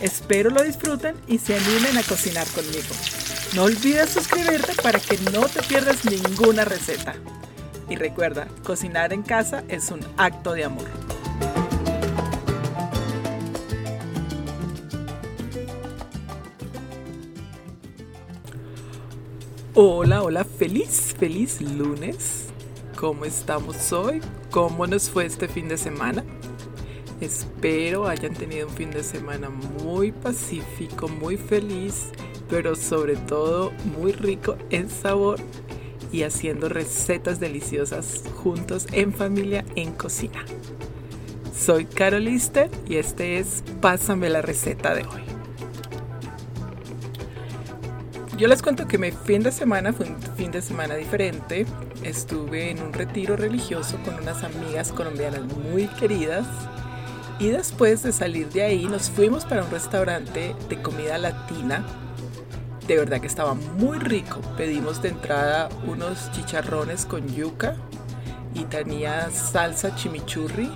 Espero lo disfruten y se animen a cocinar conmigo. No olvides suscribirte para que no te pierdas ninguna receta. Y recuerda, cocinar en casa es un acto de amor. Hola, hola, feliz, feliz lunes. ¿Cómo estamos hoy? ¿Cómo nos fue este fin de semana? Espero hayan tenido un fin de semana muy pacífico, muy feliz, pero sobre todo muy rico en sabor y haciendo recetas deliciosas juntos en familia en cocina. Soy Carol Lister y este es Pásame la receta de hoy. Yo les cuento que mi fin de semana fue un fin de semana diferente. Estuve en un retiro religioso con unas amigas colombianas muy queridas. Y después de salir de ahí nos fuimos para un restaurante de comida latina. De verdad que estaba muy rico. Pedimos de entrada unos chicharrones con yuca y tenía salsa chimichurri.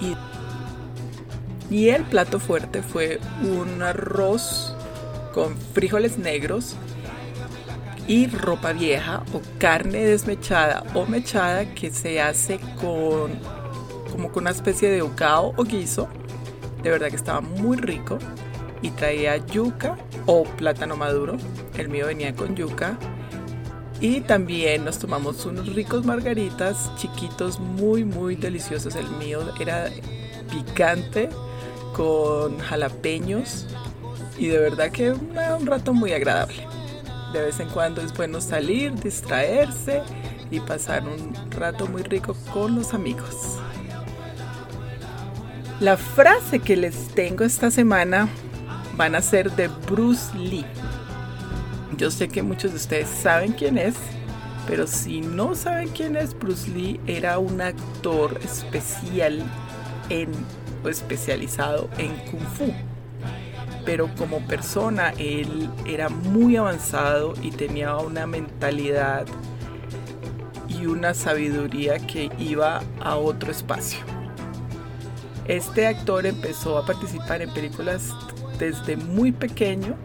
Y, y el plato fuerte fue un arroz con frijoles negros y ropa vieja o carne desmechada o mechada que se hace con como con una especie de bocado o guiso. De verdad que estaba muy rico y traía yuca o plátano maduro. El mío venía con yuca. Y también nos tomamos unos ricos margaritas chiquitos muy muy deliciosos. El mío era picante con jalapeños y de verdad que era un rato muy agradable. De vez en cuando es bueno salir, distraerse y pasar un rato muy rico con los amigos. La frase que les tengo esta semana van a ser de Bruce Lee. Yo sé que muchos de ustedes saben quién es, pero si no saben quién es, Bruce Lee era un actor especial en, o especializado en Kung Fu pero como persona él era muy avanzado y tenía una mentalidad y una sabiduría que iba a otro espacio. Este actor empezó a participar en películas desde muy pequeño,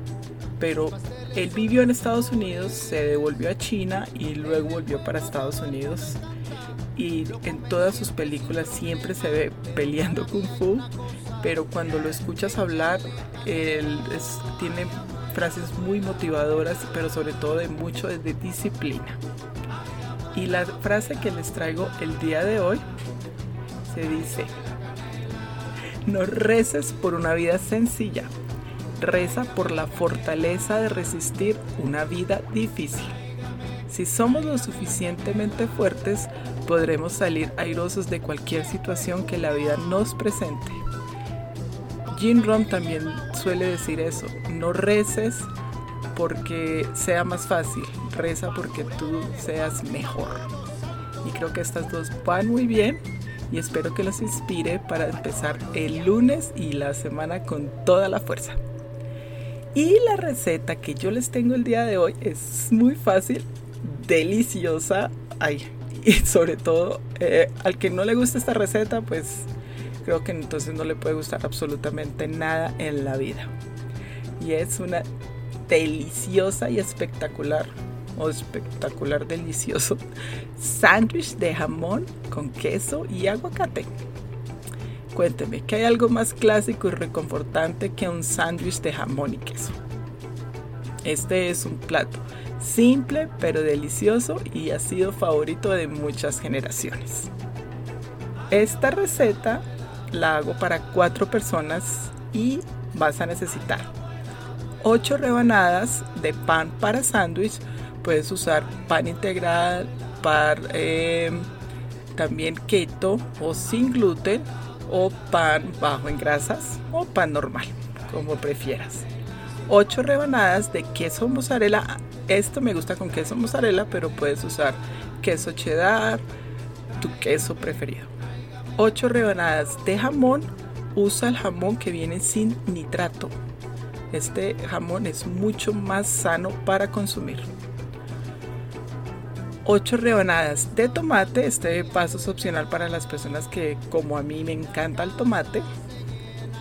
pero él vivió en Estados Unidos, se devolvió a China y luego volvió para Estados Unidos. Y en todas sus películas siempre se ve peleando kung fu pero cuando lo escuchas hablar, él tiene frases muy motivadoras, pero sobre todo de mucho de disciplina. Y la frase que les traigo el día de hoy se dice, no reces por una vida sencilla, reza por la fortaleza de resistir una vida difícil. Si somos lo suficientemente fuertes, podremos salir airosos de cualquier situación que la vida nos presente. Jim Rom también suele decir eso, no reces porque sea más fácil, reza porque tú seas mejor. Y creo que estas dos van muy bien y espero que los inspire para empezar el lunes y la semana con toda la fuerza. Y la receta que yo les tengo el día de hoy es muy fácil, deliciosa, ay, y sobre todo eh, al que no le gusta esta receta, pues creo que entonces no le puede gustar absolutamente nada en la vida. Y es una deliciosa y espectacular, o espectacular delicioso, sándwich de jamón con queso y aguacate. Cuénteme, ¿qué hay algo más clásico y reconfortante que un sándwich de jamón y queso? Este es un plato simple pero delicioso y ha sido favorito de muchas generaciones. Esta receta la hago para cuatro personas y vas a necesitar 8 rebanadas de pan para sándwich. Puedes usar pan integral, pan, eh, también keto o sin gluten o pan bajo en grasas o pan normal, como prefieras. 8 rebanadas de queso mozzarella. Esto me gusta con queso mozzarella, pero puedes usar queso cheddar, tu queso preferido. 8 rebanadas de jamón. Usa el jamón que viene sin nitrato. Este jamón es mucho más sano para consumir. 8 rebanadas de tomate. Este paso es opcional para las personas que, como a mí, me encanta el tomate.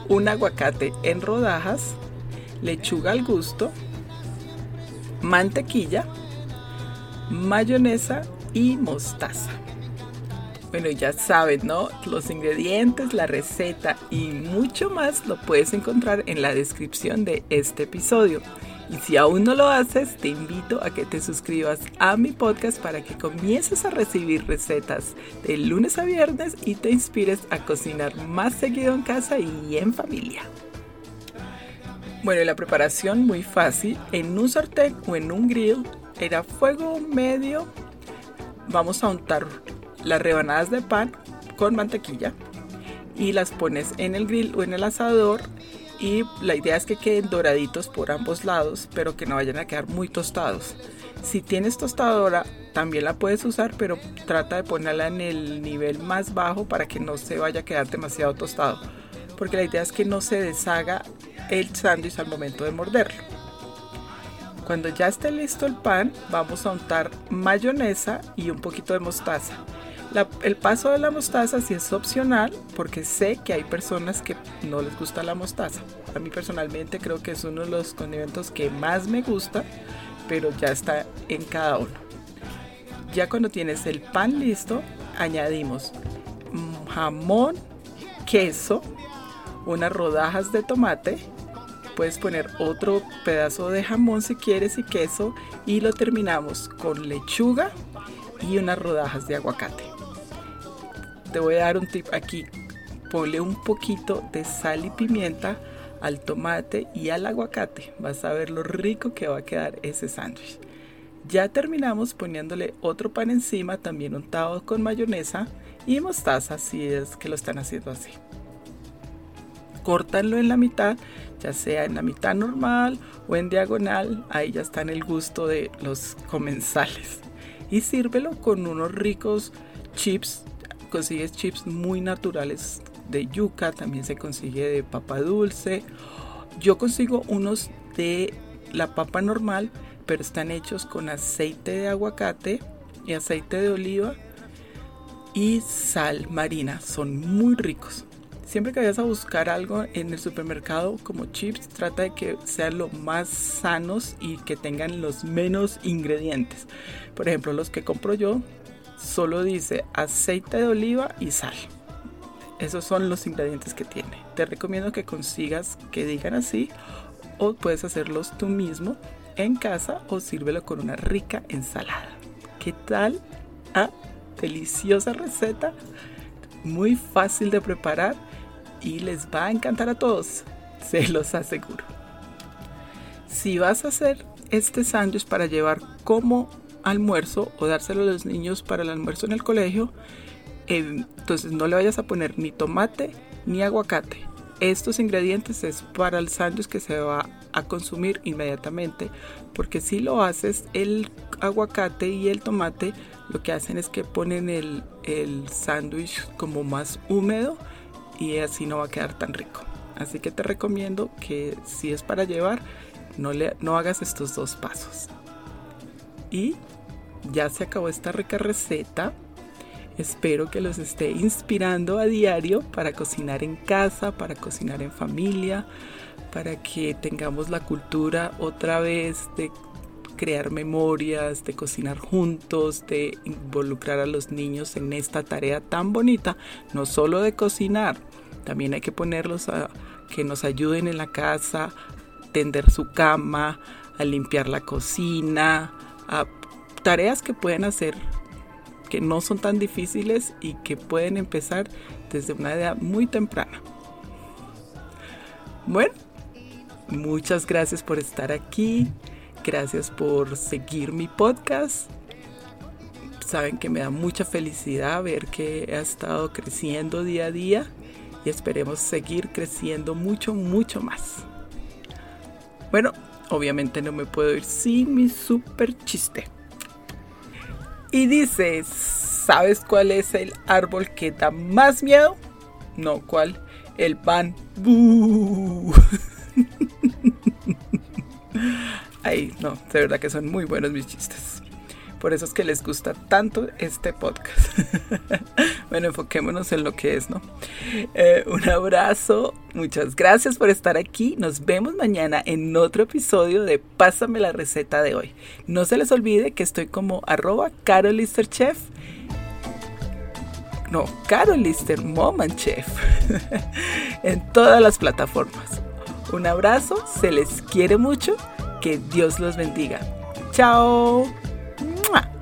Un aguacate en rodajas. Lechuga al gusto. Mantequilla. Mayonesa y mostaza. Bueno, ya saben, ¿no? Los ingredientes, la receta y mucho más lo puedes encontrar en la descripción de este episodio. Y si aún no lo haces, te invito a que te suscribas a mi podcast para que comiences a recibir recetas de lunes a viernes y te inspires a cocinar más seguido en casa y en familia. Bueno, la preparación muy fácil. En un sartén o en un grill, era fuego medio. Vamos a untar las rebanadas de pan con mantequilla y las pones en el grill o en el asador y la idea es que queden doraditos por ambos lados, pero que no vayan a quedar muy tostados. Si tienes tostadora, también la puedes usar, pero trata de ponerla en el nivel más bajo para que no se vaya a quedar demasiado tostado, porque la idea es que no se deshaga el sándwich al momento de morderlo. Cuando ya esté listo el pan, vamos a untar mayonesa y un poquito de mostaza el paso de la mostaza sí es opcional porque sé que hay personas que no les gusta la mostaza. A mí personalmente creo que es uno de los condimentos que más me gusta, pero ya está en cada uno. Ya cuando tienes el pan listo, añadimos jamón, queso, unas rodajas de tomate, puedes poner otro pedazo de jamón si quieres y queso y lo terminamos con lechuga y unas rodajas de aguacate te voy a dar un tip aquí. Ponle un poquito de sal y pimienta al tomate y al aguacate. Vas a ver lo rico que va a quedar ese sándwich. Ya terminamos poniéndole otro pan encima, también untado con mayonesa y mostaza si es que lo están haciendo así. Córtanlo en la mitad, ya sea en la mitad normal o en diagonal, ahí ya está en el gusto de los comensales. Y sírvelo con unos ricos chips consigues chips muy naturales de yuca, también se consigue de papa dulce. Yo consigo unos de la papa normal, pero están hechos con aceite de aguacate y aceite de oliva y sal marina. Son muy ricos. Siempre que vayas a buscar algo en el supermercado como chips, trata de que sean lo más sanos y que tengan los menos ingredientes. Por ejemplo, los que compro yo solo dice aceite de oliva y sal. Esos son los ingredientes que tiene. Te recomiendo que consigas que digan así o puedes hacerlos tú mismo en casa o sírvelo con una rica ensalada. ¿Qué tal? Ah, deliciosa receta, muy fácil de preparar y les va a encantar a todos, se los aseguro. Si vas a hacer este sándwich para llevar como almuerzo o dárselo a los niños para el almuerzo en el colegio, eh, entonces no le vayas a poner ni tomate ni aguacate. Estos ingredientes es para el sándwich que se va a consumir inmediatamente, porque si lo haces, el aguacate y el tomate lo que hacen es que ponen el, el sándwich como más húmedo y así no va a quedar tan rico. Así que te recomiendo que si es para llevar, no, le, no hagas estos dos pasos. Y ya se acabó esta rica receta. Espero que los esté inspirando a diario para cocinar en casa, para cocinar en familia, para que tengamos la cultura otra vez de crear memorias, de cocinar juntos, de involucrar a los niños en esta tarea tan bonita, no solo de cocinar, también hay que ponerlos a que nos ayuden en la casa, tender su cama, a limpiar la cocina, a tareas que pueden hacer que no son tan difíciles y que pueden empezar desde una edad muy temprana. Bueno, muchas gracias por estar aquí, gracias por seguir mi podcast. Saben que me da mucha felicidad ver que ha estado creciendo día a día y esperemos seguir creciendo mucho, mucho más. Bueno, obviamente no me puedo ir sin mi super chiste. Y dice, ¿sabes cuál es el árbol que da más miedo? No, ¿cuál? El pan. Ay, no, de verdad que son muy buenos mis chistes. Por eso es que les gusta tanto este podcast. bueno, enfoquémonos en lo que es, ¿no? Eh, un abrazo, muchas gracias por estar aquí. Nos vemos mañana en otro episodio de Pásame la receta de hoy. No se les olvide que estoy como arroba carolisterchef. No, Carolister Chef. en todas las plataformas. Un abrazo, se les quiere mucho, que Dios los bendiga. Chao. Mwah.